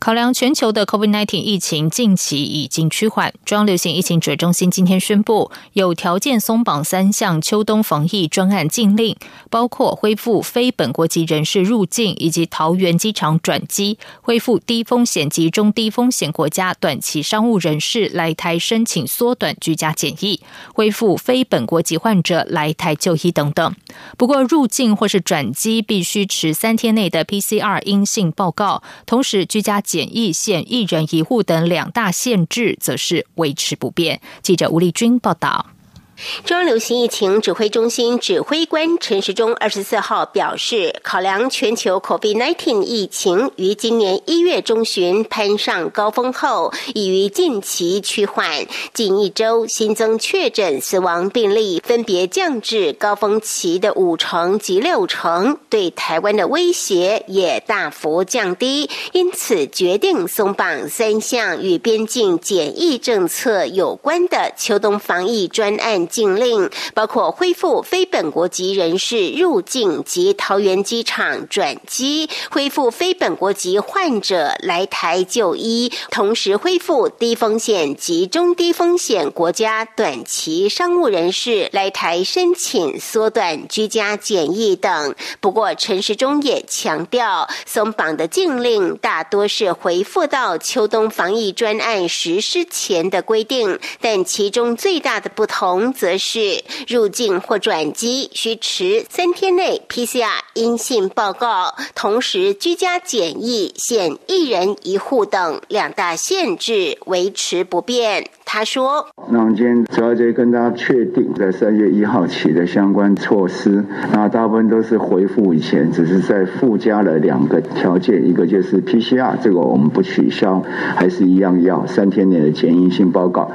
考量全球的 COVID-19 疫情近期已经趋缓，中央流行疫情指挥中心今天宣布，有条件松绑三项秋冬防疫专案禁令，包括恢复非本国籍人士入境以及桃园机场转机，恢复低风险及中低风险国家短期商务人士来台申请缩短居家检疫，恢复非本国籍患者来台就医等等。不过，入境或是转机必须持三天内的 PCR 阴性报告，同时居家。检疫限一人一户等两大限制，则是维持不变。记者吴丽君报道。中央流行疫情指挥中心指挥官陈时中二十四号表示，考量全球 COVID-19 疫情于今年一月中旬攀上高峰后，已于近期趋缓，近一周新增确诊、死亡病例分别降至高峰期的五成及六成，对台湾的威胁也大幅降低，因此决定松绑三项与边境检疫政策有关的秋冬防疫专案。禁令包括恢复非本国籍人士入境及桃园机场转机，恢复非本国籍患者来台就医，同时恢复低风险及中低风险国家短期商务人士来台申请缩短居家检疫等。不过，陈时中也强调，松绑的禁令大多是回复到秋冬防疫专案实施前的规定，但其中最大的不同。则是入境或转机需持三天内 PCR 阴性报告，同时居家检疫限一人一户等两大限制维持不变。他说：“那我们今天主要就跟大家确定，在三月一号起的相关措施，那大部分都是回复以前，只是在附加了两个条件，一个就是 PCR，这个我们不取消，还是一样要三天内的检疫性报告。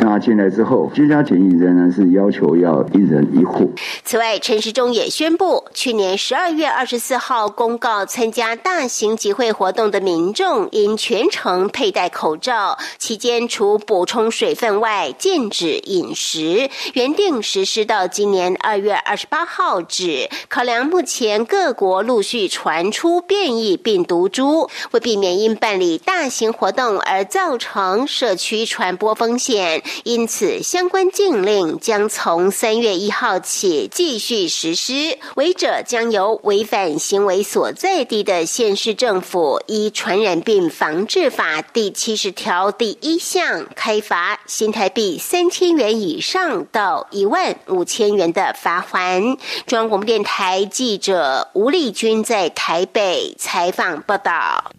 那进来之后，居家检疫仍然是要求要一人一户。此外，陈时中也宣布，去年十二月二十四号公告，参加大型集会活动的民众应全程佩戴口罩，期间除补充。水分外，禁止饮食。原定实施到今年二月二十八号止。考量目前各国陆续传出变异病毒株，为避免因办理大型活动而造成社区传播风险，因此相关禁令将从三月一号起继续实施。违者将由违反行为所在地的县市政府依《传染病防治法》第七十条第一项开罚。罚新台币三千元以上到一万五千元的罚款。中央广播电台记者吴丽君在台北采访报道。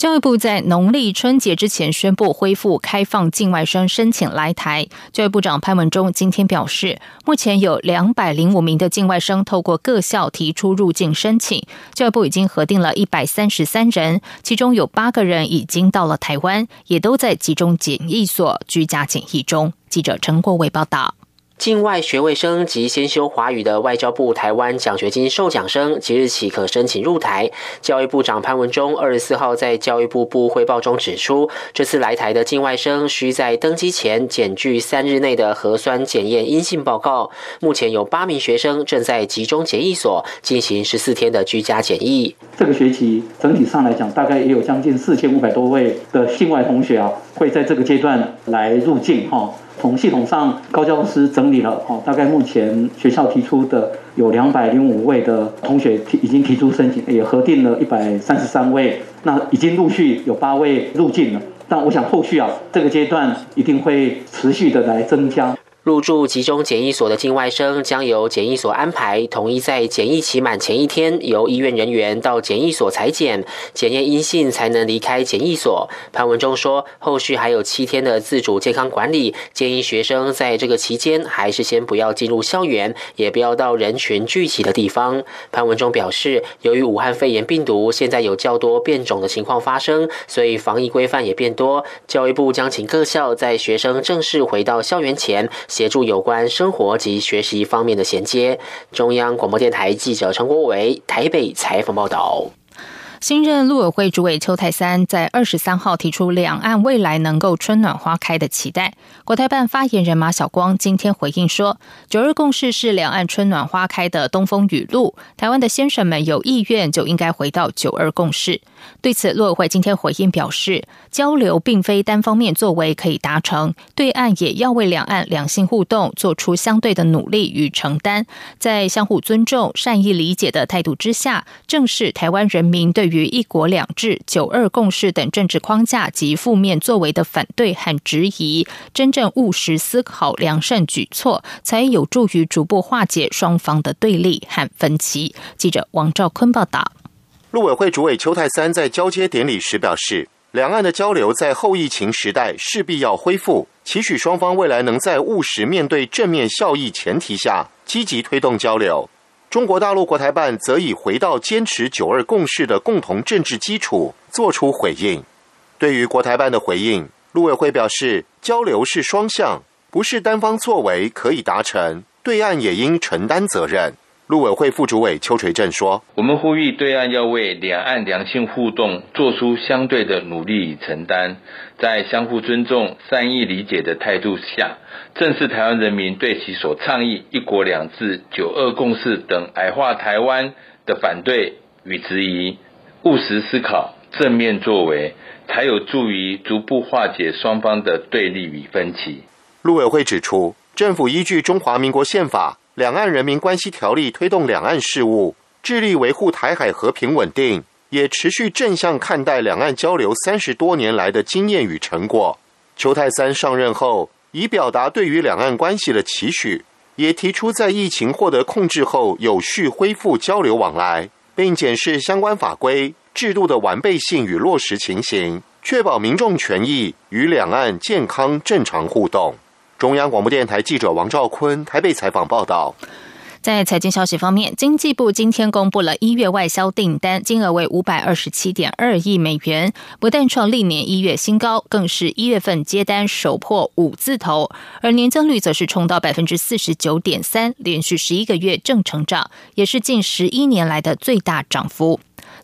教育部在农历春节之前宣布恢复开放境外生申请来台。教育部长潘文忠今天表示，目前有两百零五名的境外生透过各校提出入境申请，教育部已经核定了一百三十三人，其中有八个人已经到了台湾，也都在集中检疫所居家检疫中。记者陈国伟报道。境外学位生及先修华语的外交部台湾奖学金受奖生，即日起可申请入台。教育部长潘文忠二十四号在教育部部汇报中指出，这次来台的境外生需在登机前检具三日内的核酸检验阴性报告。目前有八名学生正在集中检疫所进行十四天的居家检疫。这个学期整体上来讲，大概也有将近四千五百多位的境外同学啊，会在这个阶段来入境哈。从系统上，高教师整理了哦，大概目前学校提出的有两百零五位的同学提已经提出申请，也核定了一百三十三位，那已经陆续有八位入境了。但我想后续啊，这个阶段一定会持续的来增加。入住集中检疫所的境外生将由检疫所安排，统一在检疫期满前一天，由医院人员到检疫所裁检，检验阴性才能离开检疫所。潘文忠说，后续还有七天的自主健康管理，建议学生在这个期间还是先不要进入校园，也不要到人群聚集的地方。潘文忠表示，由于武汉肺炎病毒现在有较多变种的情况发生，所以防疫规范也变多。教育部将请各校在学生正式回到校园前。协助有关生活及学习方面的衔接。中央广播电台记者陈国伟台北采访报道。新任陆委会主委邱泰三在二十三号提出两岸未来能够春暖花开的期待。国台办发言人马晓光今天回应说：“九二共识是两岸春暖花开的东风雨露，台湾的先生们有意愿就应该回到九二共识。”对此，陆委会今天回应表示：“交流并非单方面作为可以达成，对岸也要为两岸两性互动做出相对的努力与承担，在相互尊重、善意理解的态度之下，正是台湾人民对。”于“一国两制”“九二共识”等政治框架及负面作为的反对和质疑，真正务实思考良善举措，才有助于逐步化解双方的对立和分歧。记者王兆坤报道。陆委会主委邱泰三在交接典礼时表示，两岸的交流在后疫情时代势必要恢复，期许双方未来能在务实面对正面效益前提下，积极推动交流。中国大陆国台办则以回到坚持“九二共识”的共同政治基础作出回应。对于国台办的回应，陆委会表示，交流是双向，不是单方作为可以达成，对岸也应承担责任。陆委会副主委邱垂正说：“我们呼吁对岸要为两岸良性互动做出相对的努力与承担，在相互尊重、善意理解的态度下，正是台湾人民对其所倡议‘一国两制’、‘九二共识’等矮化台湾的反对与质疑，务实思考、正面作为，才有助于逐步化解双方的对立与分歧。”陆委会指出，政府依据中华民国宪法。两岸人民关系条例推动两岸事务，致力维护台海和平稳定，也持续正向看待两岸交流三十多年来的经验与成果。邱泰三上任后，已表达对于两岸关系的期许，也提出在疫情获得控制后，有序恢复交流往来，并检视相关法规制度的完备性与落实情形，确保民众权益与两岸健康正常互动。中央广播电台记者王兆坤台北采访报道。在财经消息方面，经济部今天公布了一月外销订单金额为五百二十七点二亿美元，不但创历年一月新高，更是一月份接单首破五字头，而年增率则是冲到百分之四十九点三，连续十一个月正成长，也是近十一年来的最大涨幅。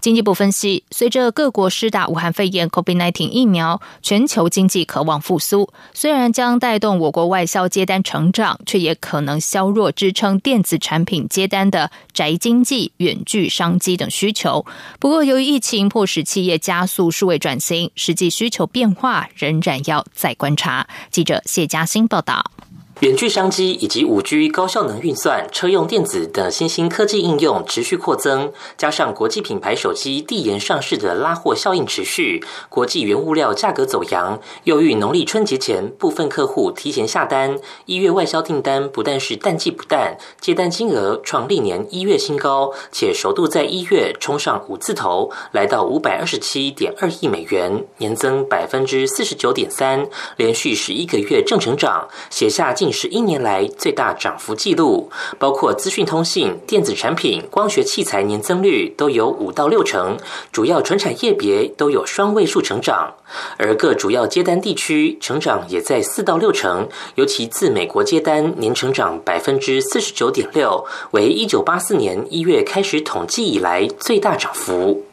经济部分析，随着各国施打武汉肺炎 （COVID-19） 疫苗，全球经济渴望复苏。虽然将带动我国外销接单成长，却也可能削弱支撑电子产品接单的宅经济、远距商机等需求。不过，由于疫情迫使企业加速数位转型，实际需求变化仍然要再观察。记者谢嘉欣报道。远距商机以及五 G 高效能运算、车用电子等新兴科技应用持续扩增，加上国际品牌手机递延上市的拉货效应持续，国际原物料价格走扬，又遇农历春节前部分客户提前下单，一月外销订单不但是淡季不淡，接单金额创历年一月新高，且首度在一月冲上五字头，来到五百二十七点二亿美元，年增百分之四十九点三，连续十一个月正成长，写下近。是一年来最大涨幅记录，包括资讯通信、电子产品、光学器材年增率都有五到六成，主要纯产业别都有双位数成长，而各主要接单地区成长也在四到六成，尤其自美国接单年成长百分之四十九点六，为一九八四年一月开始统计以来最大涨幅。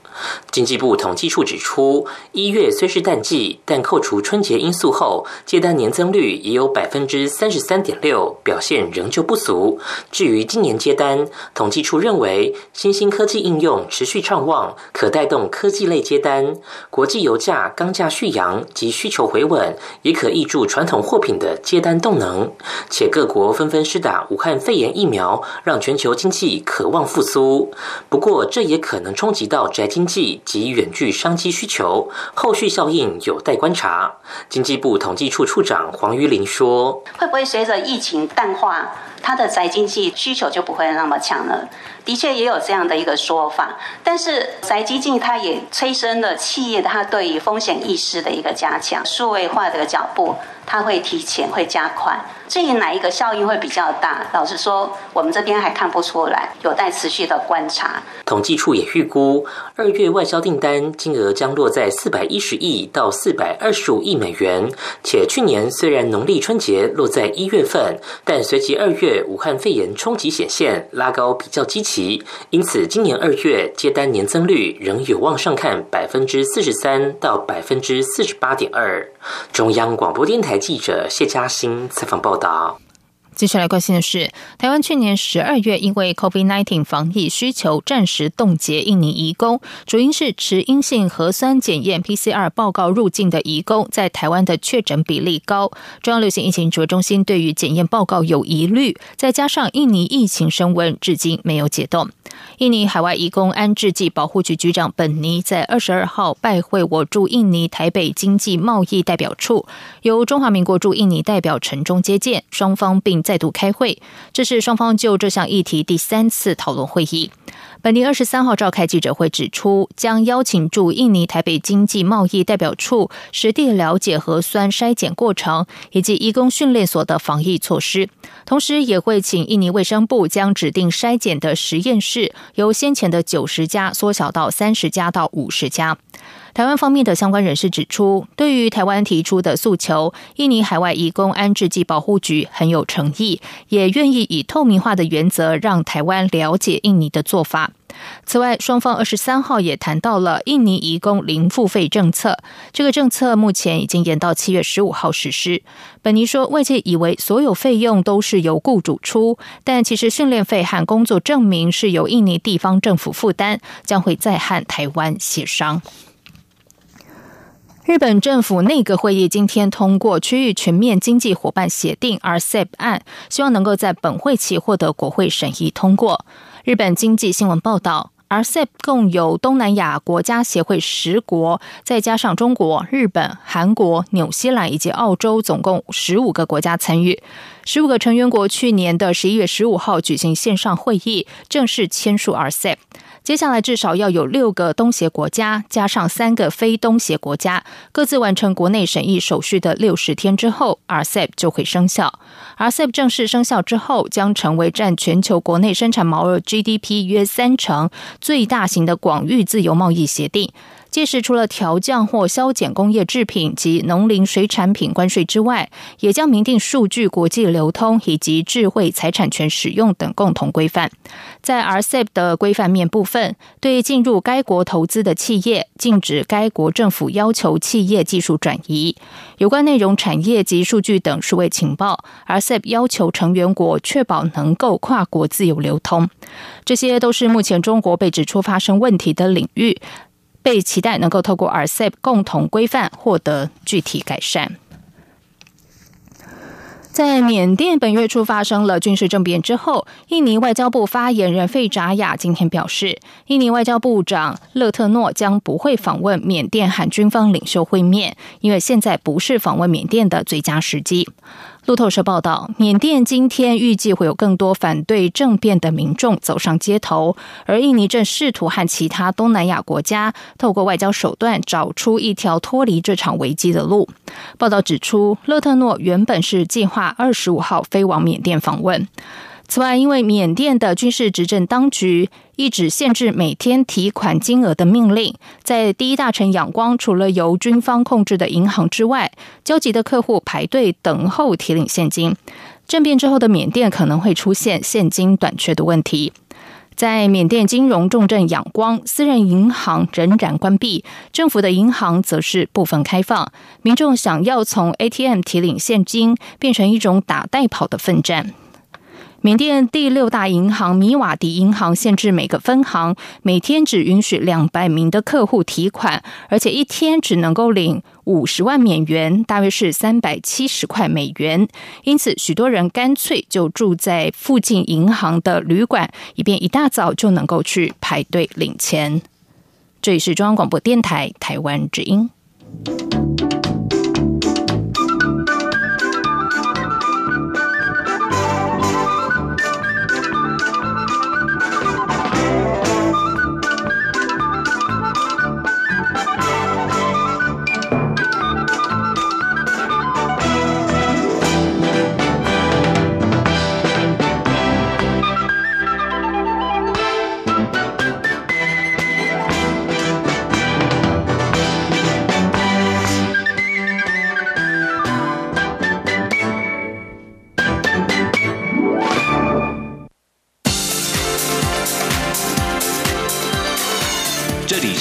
经济部统计处指出，一月虽是淡季，但扣除春节因素后，接单年增率也有百分之三十三点六，表现仍旧不俗。至于今年接单，统计处认为新兴科技应用持续畅旺，可带动科技类接单；国际油价、钢价续扬及需求回稳，也可挹注传统货品的接单动能。且各国纷纷施打武汉肺炎疫苗，让全球经济渴望复苏。不过，这也可能冲击到宅经。经济及远距商机需求，后续效应有待观察。经济部统计处处长黄于林说：“会不会随着疫情淡化，它的宅经济需求就不会那么强了。的确也有这样的一个说法，但是宅基金它也催生了企业它对于风险意识的一个加强，数位化的脚步它会提前会加快。至于哪一个效应会比较大，老实说，我们这边还看不出来，有待持续的观察。统计处也预估，二月外销订单金额将落在四百一十亿到四百二十五亿美元。且去年虽然农历春节落在一月份，但随即二月武汉肺炎冲击显现，拉高比较积极。因此，今年二月接单年增率仍有望上看百分之四十三到百分之四十八点二。中央广播电台记者谢嘉欣采访报道。接下来关心的是，台湾去年十二月因为 COVID-19 防疫需求暂时冻结印尼移工，主因是持阴性核酸检验 PCR 报告入境的移工在台湾的确诊比例高。中央流行疫情指挥中心对于检验报告有疑虑，再加上印尼疫情升温，至今没有解冻。印尼海外移工安置暨保护局局长本尼在二十二号拜会我驻印尼台北经济贸易代表处，由中华民国驻印尼代表陈忠接见，双方并再度开会。这是双方就这项议题第三次讨论会议。本尼二十三号召开记者会，指出将邀请驻印尼台北经济贸易代表处实地了解核酸筛检过程以及义工训练所的防疫措施，同时也会请印尼卫生部将指定筛检的实验室由先前的九十家缩小到三十家到五十家。台湾方面的相关人士指出，对于台湾提出的诉求，印尼海外移工安置及保护局很有诚意，也愿意以透明化的原则让台湾了解印尼的做法。此外，双方二十三号也谈到了印尼移工零付费政策，这个政策目前已经延到七月十五号实施。本尼说，外界以为所有费用都是由雇主出，但其实训练费和工作证明是由印尼地方政府负担，将会再和台湾协商。日本政府内阁会议今天通过区域全面经济伙伴协定 （RCEP） 案，希望能够在本会期获得国会审议通过。日本经济新闻报道，RCEP 共有东南亚国家协会十国，再加上中国、日本、韩国、纽西兰以及澳洲，总共十五个国家参与。十五个成员国去年的十一月十五号举行线上会议，正式签署 RCEP。接下来至少要有六个东协国家加上三个非东协国家各自完成国内审议手续的六十天之后，RCEP 就会生效。RCEP 正式生效之后，将成为占全球国内生产毛额 GDP 约三成最大型的广域自由贸易协定。届时，除了调降或削减工业制品及农林水产品关税之外，也将明定数据国际流通以及智慧财产权使用等共同规范。在 RCEP 的规范面部分，对进入该国投资的企业，禁止该国政府要求企业技术转移。有关内容、产业及数据等数位情报，RCEP 要求成员国确保能够跨国自由流通。这些都是目前中国被指出发生问题的领域。被期待能够透过 RCEP 共同规范获得具体改善。在缅甸本月初发生了军事政变之后，印尼外交部发言人费扎雅今天表示，印尼外交部长勒特诺将不会访问缅甸和军方领袖会面，因为现在不是访问缅甸的最佳时机。路透社报道，缅甸今天预计会有更多反对政变的民众走上街头，而印尼正试图和其他东南亚国家透过外交手段找出一条脱离这场危机的路。报道指出，勒特诺原本是计划二十五号飞往缅甸访问。此外，因为缅甸的军事执政当局一纸限制每天提款金额的命令，在第一大城仰光，除了由军方控制的银行之外，焦急的客户排队等候提领现金。政变之后的缅甸可能会出现现金短缺的问题。在缅甸金融重镇仰光，私人银行仍然关闭，政府的银行则是部分开放。民众想要从 ATM 提领现金，变成一种打带跑的奋战。缅甸第六大银行米瓦迪银行限制每个分行每天只允许两百名的客户提款，而且一天只能够领五十万缅元，大约是三百七十块美元。因此，许多人干脆就住在附近银行的旅馆，以便一大早就能够去排队领钱。这里是中央广播电台台湾之音。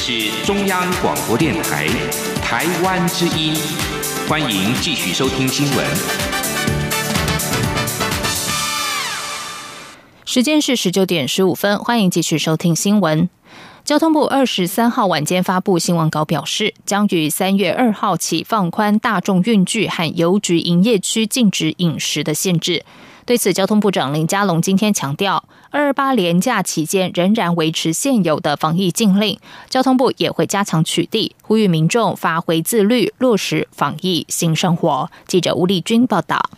是中央广播电台台湾之音，欢迎继续收听新闻。时间是十九点十五分，欢迎继续收听新闻。交通部二十三号晚间发布新闻稿，表示将于三月二号起放宽大众运具和邮局营业区禁止饮食的限制。对此，交通部长林佳龙今天强调，二二八连假期间仍然维持现有的防疫禁令，交通部也会加强取缔，呼吁民众发挥自律，落实防疫新生活。记者吴丽君报道。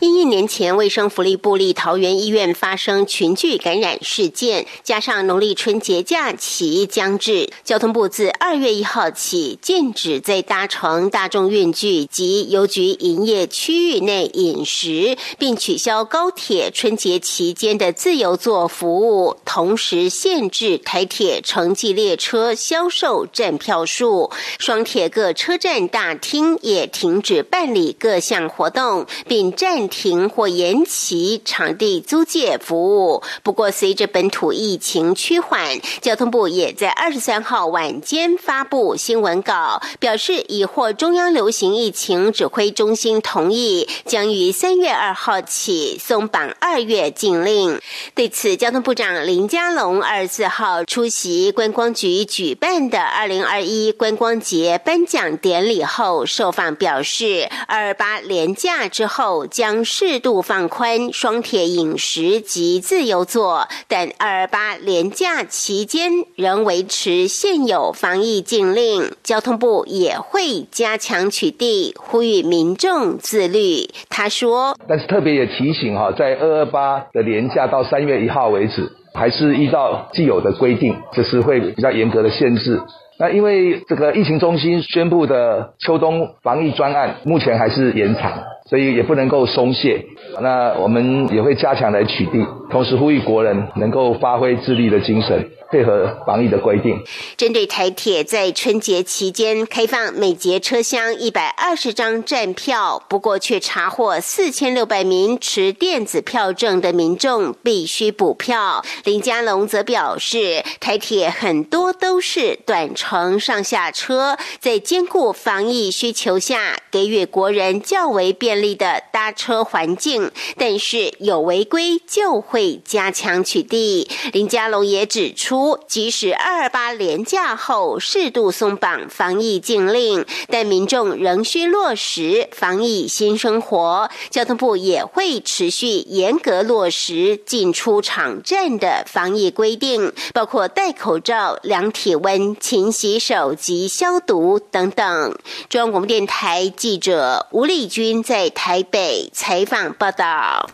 因一年前卫生福利部立桃园医院发生群聚感染事件，加上农历春节假期将至，交通部自二月一号起禁止在搭乘大众运具及邮局营业区域内饮食，并取消高铁春节期间的自由座服务，同时限制台铁城际列车销售站票数。双铁各车站大厅也停止办理各项活动，并。暂停或延期场地租借服务。不过，随着本土疫情趋缓，交通部也在二十三号晚间发布新闻稿，表示已获中央流行疫情指挥中心同意，将于三月二号起松绑二月禁令。对此，交通部长林佳龙二十四号出席观光局举办的二零二一观光节颁奖典礼后，受访表示，二二八连假之后。将适度放宽双铁饮食及自由座，但二二八连假期间仍维持现有防疫禁令。交通部也会加强取缔，呼吁民众自律。他说：“但是特别也提醒哈，在二二八的连假到三月一号为止，还是依照既有的规定，这是会比较严格的限制。那因为这个疫情中心宣布的秋冬防疫专案，目前还是延长。”所以也不能够松懈，那我们也会加强来取缔，同时呼吁国人能够发挥自立的精神。配合防疫的规定。针对台铁在春节期间开放每节车厢一百二十张站票，不过却查获四千六百名持电子票证的民众必须补票。林佳龙则表示，台铁很多都是短程上下车，在兼顾防疫需求下，给予国人较为便利的搭车环境，但是有违规就会加强取缔。林佳龙也指出。即使二二八连假后适度松绑防疫禁令，但民众仍需落实防疫新生活。交通部也会持续严格落实进出场站的防疫规定，包括戴口罩、量体温、勤洗手及消毒等等。中央广播电台记者吴丽君在台北采访报道。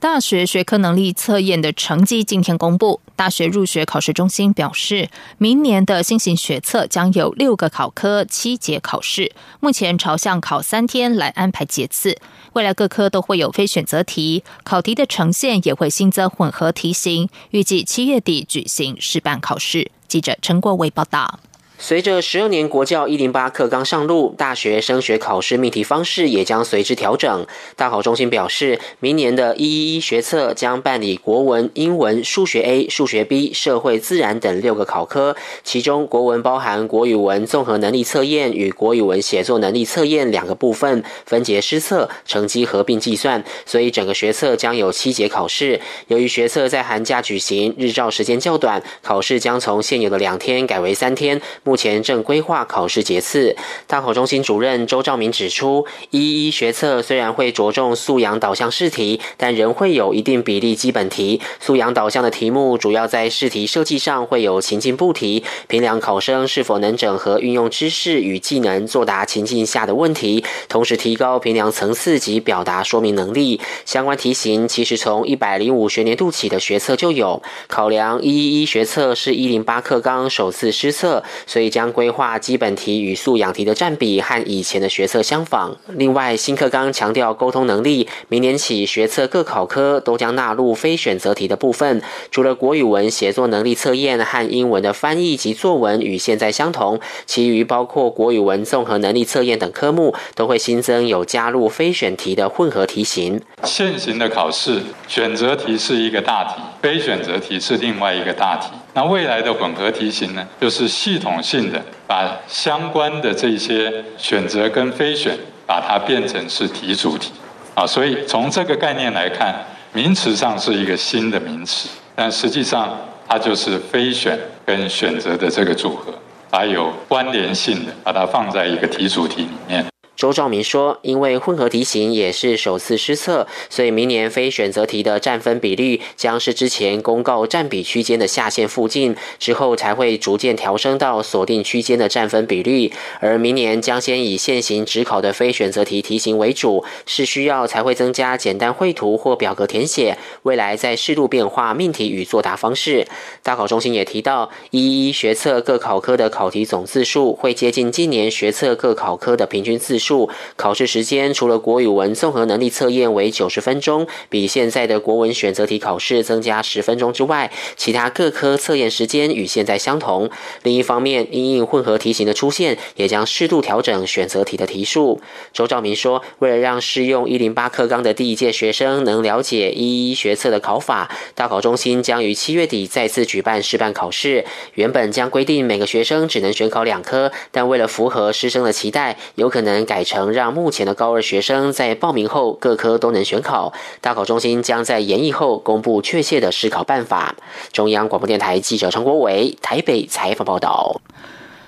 大学学科能力测验的成绩今天公布。大学入学考试中心表示，明年的新型学测将有六个考科、七节考试，目前朝向考三天来安排节次。未来各科都会有非选择题，考题的呈现也会新增混合题型。预计七月底举行试办考试。记者陈国伟报道。随着十二年国教一零八课纲上路，大学升学考试命题方式也将随之调整。大考中心表示，明年的一一一学测将办理国文、英文、数学 A、数学 B、社会、自然等六个考科，其中国文包含国语文综合能力测验与国语文写作能力测验两个部分，分节施测，成绩合并计算。所以整个学测将有七节考试。由于学测在寒假举行，日照时间较短，考试将从现有的两天改为三天。目前正规划考试节次。大考中心主任周兆明指出，一一学测虽然会着重素养导向试题，但仍会有一定比例基本题。素养导向的题目主要在试题设计上会有情境布题，评量考生是否能整合运用知识与技能作答情境下的问题，同时提高评量层次及表达说明能力。相关题型其实从一百零五学年度起的学测就有。考量一一一学测是一零八课纲首次施测，所以。将规划基本题与素养题的占比和以前的学测相仿。另外，新课纲强调沟通能力，明年起学测各考科都将纳入非选择题的部分。除了国语文写作能力测验和英文的翻译及作文与现在相同，其余包括国语文综合能力测验等科目都会新增有加入非选题的混合题型。现行的考试选择题是一个大题，非选择题是另外一个大题。那未来的混合题型呢，就是系统性的把相关的这些选择跟非选，把它变成是题主题啊。所以从这个概念来看，名词上是一个新的名词，但实际上它就是非选跟选择的这个组合，还有关联性的，把它放在一个题主题里面。周兆明说：“因为混合题型也是首次施测，所以明年非选择题的占分比率将是之前公告占比区间的下限附近，之后才会逐渐调升到锁定区间的占分比率。而明年将先以现行只考的非选择题题型为主，是需要才会增加简单绘图或表格填写。未来再适度变化命题与作答方式。大考中心也提到，一一学测各考科的考题总字数会接近今年学测各考科的平均字数。”考试时间除了国语文综合能力测验为九十分钟，比现在的国文选择题考试增加十分钟之外，其他各科测验时间与现在相同。另一方面，因应混合题型的出现，也将适度调整选择题的题数。周兆明说，为了让适用一零八课纲的第一届学生能了解一一学测的考法，大考中心将于七月底再次举办试办考试。原本将规定每个学生只能选考两科，但为了符合师生的期待，有可能改。改成让目前的高二学生在报名后各科都能选考，大考中心将在研议后公布确切的试考办法。中央广播电台记者陈国伟台北采访报道。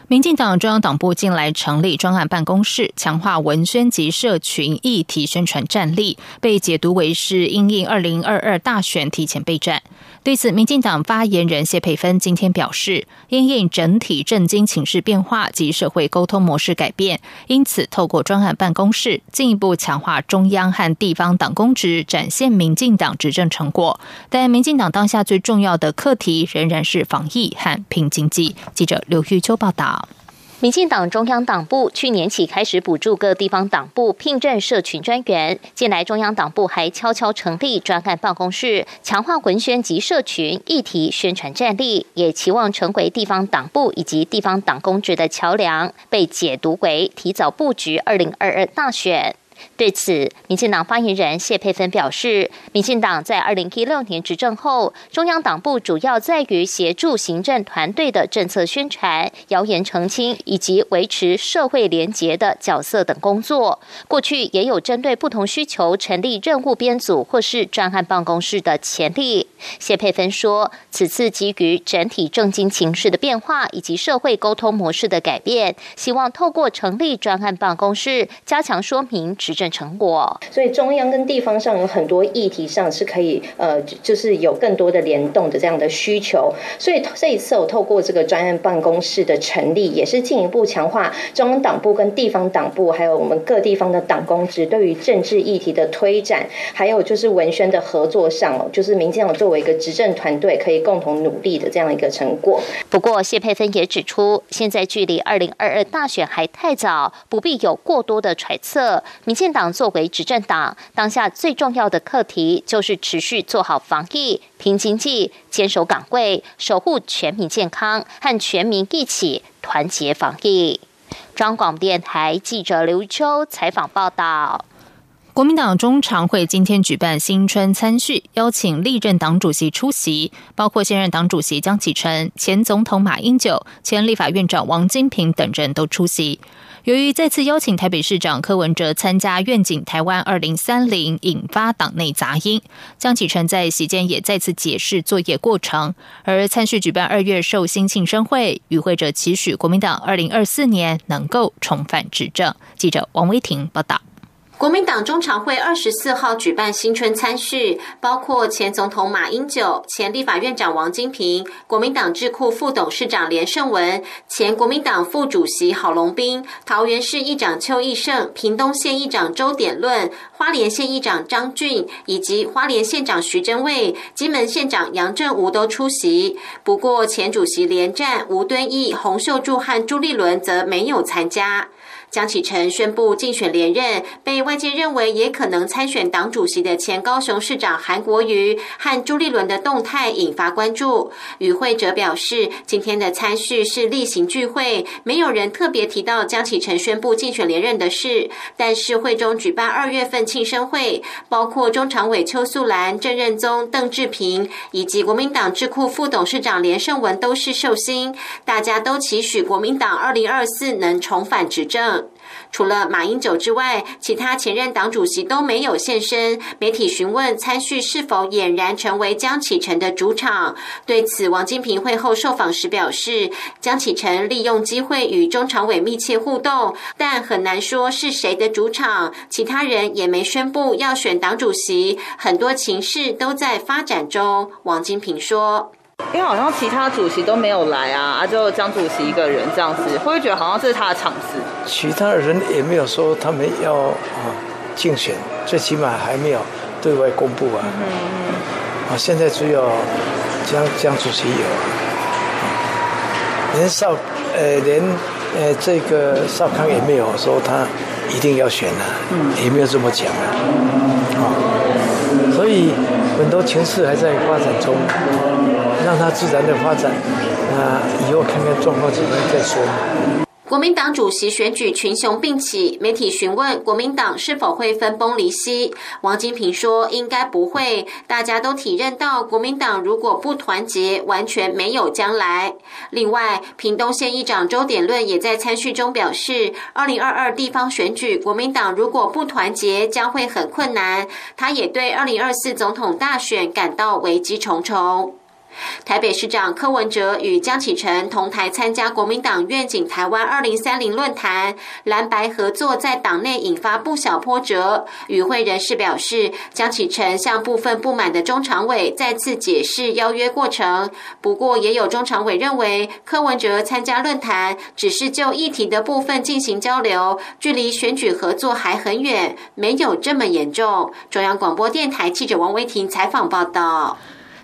民进党中央党部近来成立专案办公室，强化文宣及社群议题宣传战力，被解读为是因应二零二二大选提前备战。对此，民进党发言人谢佩芬今天表示，因应整体政经情势变化及社会沟通模式改变，因此透过专案办公室进一步强化中央和地方党公职，展现民进党执政成果。但民进党当下最重要的课题仍然是防疫和拼经济。记者刘玉秋报道。民进党中央党部去年起开始补助各地方党部聘任社群专员，近来中央党部还悄悄成立专案办公室，强化文宣及社群议题宣传战力，也期望成为地方党部以及地方党公职的桥梁，被解读为提早布局二零二二大选。对此，民进党发言人谢佩芬表示，民进党在二零一六年执政后，中央党部主要在于协助行政团队的政策宣传、谣言澄清以及维持社会廉洁的角色等工作。过去也有针对不同需求成立任务编组或是专案办公室的潜力。谢佩芬说，此次基于整体政经情势的变化以及社会沟通模式的改变，希望透过成立专案办公室，加强说明。执政成果，所以中央跟地方上有很多议题上是可以呃，就是有更多的联动的这样的需求。所以这一次我透过这个专案办公室的成立，也是进一步强化中央党部跟地方党部，还有我们各地方的党公职对于政治议题的推展，还有就是文宣的合作上哦，就是民进党作为一个执政团队可以共同努力的这样一个成果。不过谢佩芬也指出，现在距离二零二二大选还太早，不必有过多的揣测。民进党作为执政党，当下最重要的课题就是持续做好防疫、拼经济、坚守岗位、守护全民健康，和全民一起团结防疫。中广电台记者刘秋采访报道。国民党中常会今天举办新春参叙，邀请历任党主席出席，包括现任党主席江启臣、前总统马英九、前立法院长王金平等人都出席。由于再次邀请台北市长柯文哲参加愿景台湾二零三零，引发党内杂音。江启臣在席间也再次解释作业过程。而参叙举办二月寿星庆生会，与会者期许国民党二零二四年能够重返执政。记者王威婷报道。国民党中常会二十四号举办新春参叙，包括前总统马英九、前立法院长王金平、国民党智库副董事长连胜文、前国民党副主席郝龙斌、桃园市议长邱义胜、屏东县议长周典论、花莲县议长张俊以及花莲县长徐祯卫、金门县长杨振武都出席。不过，前主席连战、吴敦义、洪秀柱和朱立伦则没有参加。江启臣宣布竞选连任，被外界认为也可能参选党主席的前高雄市长韩国瑜和朱立伦的动态引发关注。与会者表示，今天的参叙是例行聚会，没有人特别提到江启臣宣布竞选连任的事。但是会中举办二月份庆生会，包括中常委邱素兰、郑任宗、邓志平以及国民党智库副董事长连胜文都是寿星，大家都期许国民党二零二四能重返执政。除了马英九之外，其他前任党主席都没有现身。媒体询问参叙是否俨然成为江启臣的主场，对此，王金平会后受访时表示，江启臣利用机会与中常委密切互动，但很难说是谁的主场。其他人也没宣布要选党主席，很多情势都在发展中。王金平说。因为好像其他主席都没有来啊，啊，就江主席一个人这样子，会不会觉得好像这是他的场子？其他人也没有说他们要啊竞选，最起码还没有对外公布啊。嗯嗯。啊，现在只有江江主席有，连少呃连呃这个少康也没有说他一定要选啊，也没有这么讲啊。啊，所以很多情势还在发展中。让它自然的发展，那以后看看状况怎么样再说。国民党主席选举群雄并起，媒体询问国民党是否会分崩离析，王金平说应该不会。大家都体认到国民党如果不团结，完全没有将来。另外，屏东县议长周点论也在参叙中表示，二零二二地方选举，国民党如果不团结，将会很困难。他也对二零二四总统大选感到危机重重。台北市长柯文哲与江启臣同台参加国民党愿景台湾二零三零论坛，蓝白合作在党内引发不小波折。与会人士表示，江启臣向部分不满的中常委再次解释邀约过程。不过，也有中常委认为，柯文哲参加论坛只是就议题的部分进行交流，距离选举合作还很远，没有这么严重。中央广播电台记者王维婷采访报道。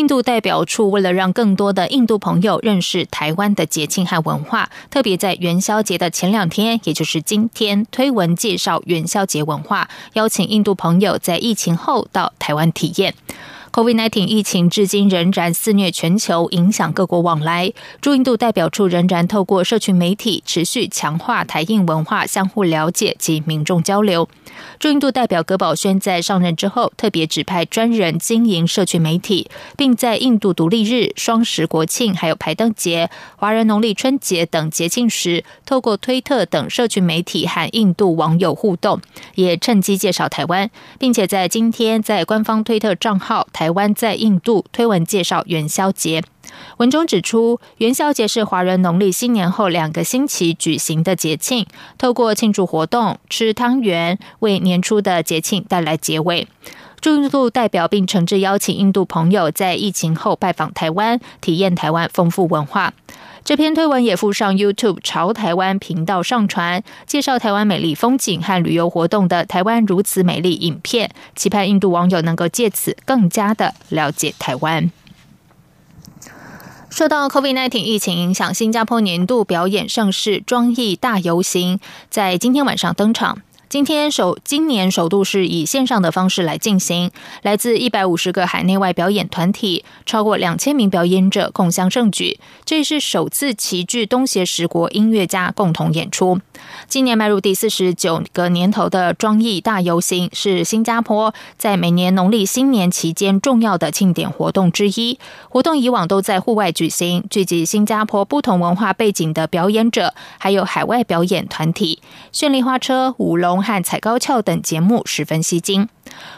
印度代表处为了让更多的印度朋友认识台湾的节庆和文化，特别在元宵节的前两天，也就是今天，推文介绍元宵节文化，邀请印度朋友在疫情后到台湾体验。COVID-19 疫情至今仍然肆虐全球，影响各国往来。驻印度代表处仍然透过社群媒体持续强化台印文化相互了解及民众交流。驻印度代表葛宝轩在上任之后，特别指派专人经营社群媒体，并在印度独立日、双十国庆、还有排灯节、华人农历春节等节庆时，透过推特等社群媒体和印度网友互动，也趁机介绍台湾，并且在今天在官方推特账号。台湾在印度推文介绍元宵节，文中指出，元宵节是华人农历新年后两个星期举行的节庆，透过庆祝活动、吃汤圆，为年初的节庆带来结尾。驻印度代表并诚挚邀请印度朋友在疫情后拜访台湾，体验台湾丰富文化。这篇推文也附上 YouTube 朝台湾频道上传介绍台湾美丽风景和旅游活动的《台湾如此美丽》影片，期盼印度网友能够借此更加的了解台湾。受到 COVID-19 疫情影响，新加坡年度表演盛事庄艺大游行在今天晚上登场。今天首今年首度是以线上的方式来进行，来自一百五十个海内外表演团体，超过两千名表演者共襄盛举。这是首次齐聚东协十国音乐家共同演出。今年迈入第四十九个年头的庄艺大游行，是新加坡在每年农历新年期间重要的庆典活动之一。活动以往都在户外举行，聚集新加坡不同文化背景的表演者，还有海外表演团体，绚丽花车、舞龙。和踩高跷等节目十分吸睛。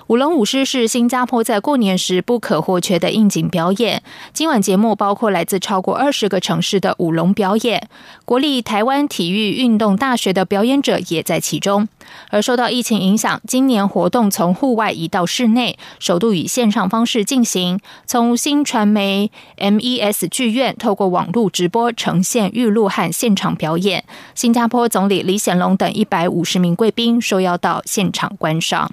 舞龙舞狮是新加坡在过年时不可或缺的应景表演。今晚节目包括来自超过二十个城市的舞龙表演，国立台湾体育运动大学的表演者也在其中。而受到疫情影响，今年活动从户外移到室内，首度以线上方式进行。从新传媒 MES 剧院透过网络直播呈现预录和现场表演。新加坡总理李显龙等一百五十名贵宾受邀到现场观赏。